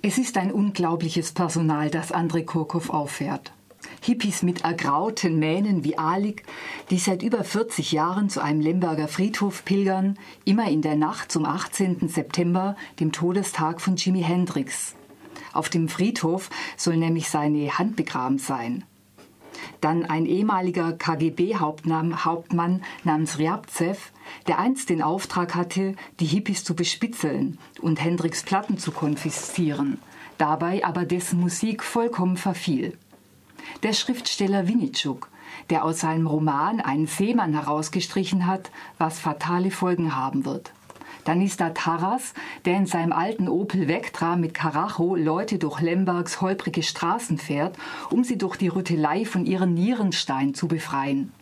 Es ist ein unglaubliches Personal, das André Kurkow auffährt. Hippies mit ergrauten Mähnen wie Alik, die seit über 40 Jahren zu einem Lemberger Friedhof pilgern, immer in der Nacht zum 18. September, dem Todestag von Jimi Hendrix. Auf dem Friedhof soll nämlich seine Hand begraben sein. Dann ein ehemaliger KGB-Hauptmann namens Ryabzew, der einst den Auftrag hatte, die Hippies zu bespitzeln und Hendricks Platten zu konfiszieren, dabei aber dessen Musik vollkommen verfiel. Der Schriftsteller Winitschuk, der aus seinem Roman einen Seemann herausgestrichen hat, was fatale Folgen haben wird. Dann ist da Taras, der in seinem alten Opel Vectra mit Karacho Leute durch Lembergs holprige Straßen fährt, um sie durch die Rüttelei von ihren Nierenstein zu befreien.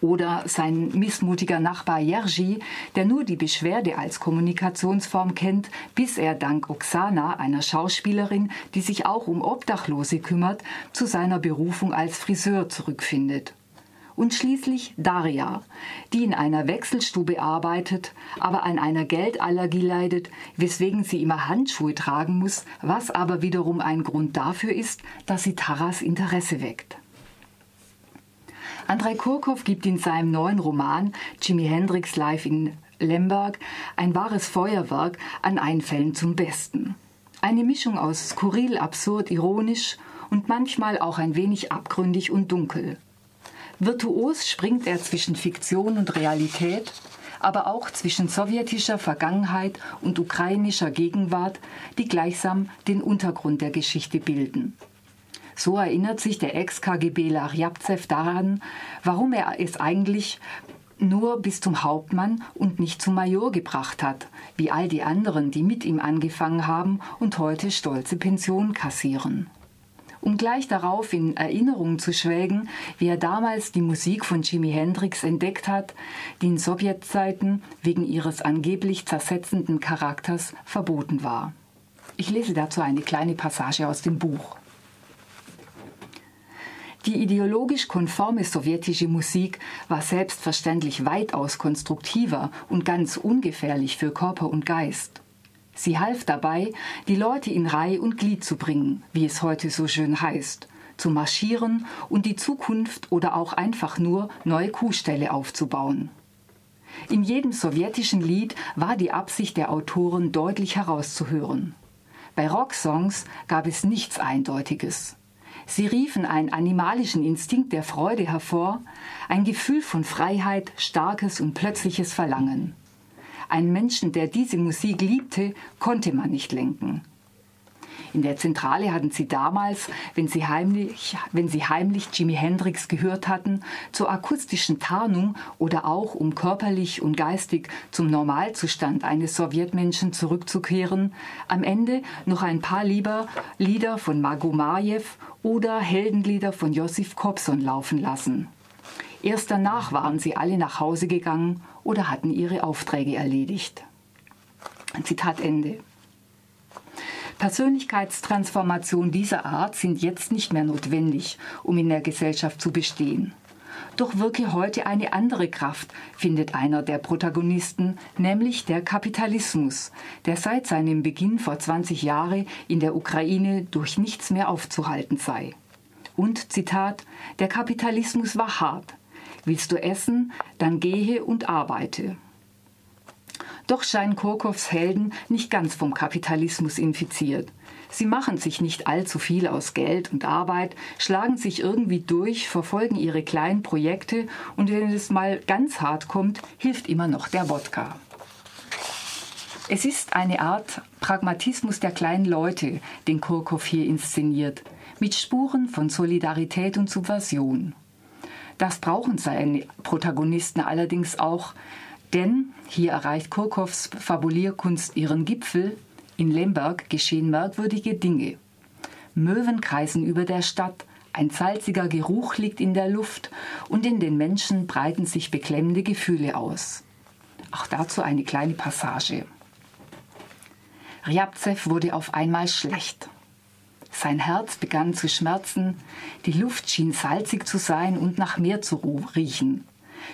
Oder sein missmutiger Nachbar Jerzy, der nur die Beschwerde als Kommunikationsform kennt, bis er dank Oksana, einer Schauspielerin, die sich auch um Obdachlose kümmert, zu seiner Berufung als Friseur zurückfindet und schließlich Daria, die in einer Wechselstube arbeitet, aber an einer Geldallergie leidet, weswegen sie immer Handschuhe tragen muss, was aber wiederum ein Grund dafür ist, dass sie Taras Interesse weckt. Andrei Kurkow gibt in seinem neuen Roman Jimi Hendrix Live in Lemberg ein wahres Feuerwerk an Einfällen zum Besten. Eine Mischung aus skurril, absurd, ironisch und manchmal auch ein wenig abgründig und dunkel. Virtuos springt er zwischen Fiktion und Realität, aber auch zwischen sowjetischer Vergangenheit und ukrainischer Gegenwart, die gleichsam den Untergrund der Geschichte bilden. So erinnert sich der Ex-KGBler Ryabzew daran, warum er es eigentlich nur bis zum Hauptmann und nicht zum Major gebracht hat, wie all die anderen, die mit ihm angefangen haben und heute stolze Pensionen kassieren um gleich darauf in Erinnerung zu schwelgen, wie er damals die Musik von Jimi Hendrix entdeckt hat, die in Sowjetzeiten wegen ihres angeblich zersetzenden Charakters verboten war. Ich lese dazu eine kleine Passage aus dem Buch. Die ideologisch konforme sowjetische Musik war selbstverständlich weitaus konstruktiver und ganz ungefährlich für Körper und Geist. Sie half dabei, die Leute in Reih und Glied zu bringen, wie es heute so schön heißt, zu marschieren und die Zukunft oder auch einfach nur neue Kuhställe aufzubauen. In jedem sowjetischen Lied war die Absicht der Autoren deutlich herauszuhören. Bei Rocksongs gab es nichts Eindeutiges. Sie riefen einen animalischen Instinkt der Freude hervor, ein Gefühl von Freiheit, starkes und plötzliches Verlangen. Einen Menschen, der diese Musik liebte, konnte man nicht lenken. In der Zentrale hatten sie damals, wenn sie heimlich, wenn sie heimlich Jimi Hendrix gehört hatten, zur akustischen Tarnung oder auch um körperlich und geistig zum Normalzustand eines Sowjetmenschen zurückzukehren, am Ende noch ein paar lieber Lieder von Magomajew oder Heldenlieder von Josif Kobson laufen lassen. Erst danach waren sie alle nach Hause gegangen oder hatten ihre Aufträge erledigt. Zitat Ende. Persönlichkeitstransformationen dieser Art sind jetzt nicht mehr notwendig, um in der Gesellschaft zu bestehen. Doch wirke heute eine andere Kraft, findet einer der Protagonisten, nämlich der Kapitalismus, der seit seinem Beginn vor 20 Jahren in der Ukraine durch nichts mehr aufzuhalten sei. Und Zitat, der Kapitalismus war hart, Willst du essen, dann gehe und arbeite. Doch scheinen Kurkows Helden nicht ganz vom Kapitalismus infiziert. Sie machen sich nicht allzu viel aus Geld und Arbeit, schlagen sich irgendwie durch, verfolgen ihre kleinen Projekte und wenn es mal ganz hart kommt, hilft immer noch der Wodka. Es ist eine Art Pragmatismus der kleinen Leute, den Kurkow hier inszeniert, mit Spuren von Solidarität und Subversion. Das brauchen seine Protagonisten allerdings auch, denn hier erreicht Kurkows Fabulierkunst ihren Gipfel. In Lemberg geschehen merkwürdige Dinge. Möwen kreisen über der Stadt, ein salziger Geruch liegt in der Luft und in den Menschen breiten sich beklemmende Gefühle aus. Auch dazu eine kleine Passage. Ryabzew wurde auf einmal schlecht. Sein Herz begann zu schmerzen, die Luft schien salzig zu sein und nach Meer zu riechen.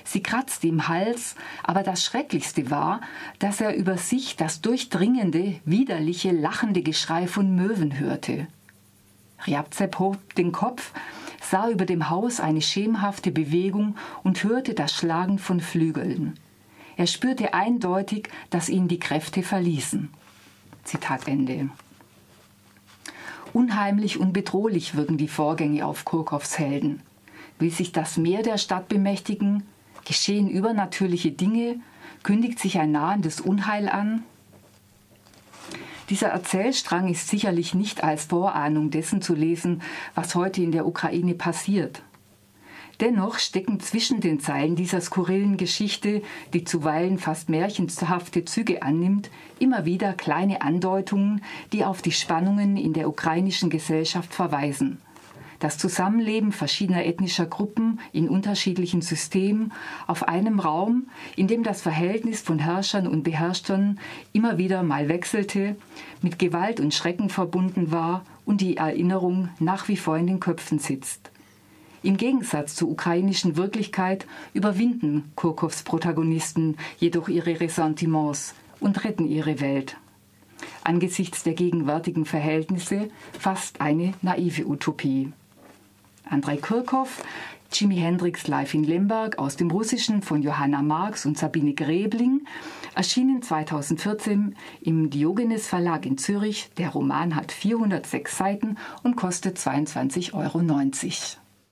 Sie kratzte im Hals, aber das Schrecklichste war, dass er über sich das durchdringende, widerliche, lachende Geschrei von Möwen hörte. Riabzep hob den Kopf, sah über dem Haus eine schemenhafte Bewegung und hörte das Schlagen von Flügeln. Er spürte eindeutig, dass ihn die Kräfte verließen. Zitat Ende. Unheimlich und bedrohlich wirken die Vorgänge auf Kurkows Helden. Will sich das Meer der Stadt bemächtigen? Geschehen übernatürliche Dinge? Kündigt sich ein nahendes Unheil an? Dieser Erzählstrang ist sicherlich nicht als Vorahnung dessen zu lesen, was heute in der Ukraine passiert. Dennoch stecken zwischen den Zeilen dieser skurrilen Geschichte, die zuweilen fast märchenhafte Züge annimmt, immer wieder kleine Andeutungen, die auf die Spannungen in der ukrainischen Gesellschaft verweisen. Das Zusammenleben verschiedener ethnischer Gruppen in unterschiedlichen Systemen auf einem Raum, in dem das Verhältnis von Herrschern und Beherrschtern immer wieder mal wechselte, mit Gewalt und Schrecken verbunden war und die Erinnerung nach wie vor in den Köpfen sitzt. Im Gegensatz zur ukrainischen Wirklichkeit überwinden Kurkows Protagonisten jedoch ihre Ressentiments und retten ihre Welt. Angesichts der gegenwärtigen Verhältnisse fast eine naive Utopie. Andrei Kurkow, Jimi Hendrix live in Lemberg aus dem Russischen von Johanna Marx und Sabine Gräbling, erschienen 2014 im Diogenes Verlag in Zürich. Der Roman hat 406 Seiten und kostet 22,90 Euro.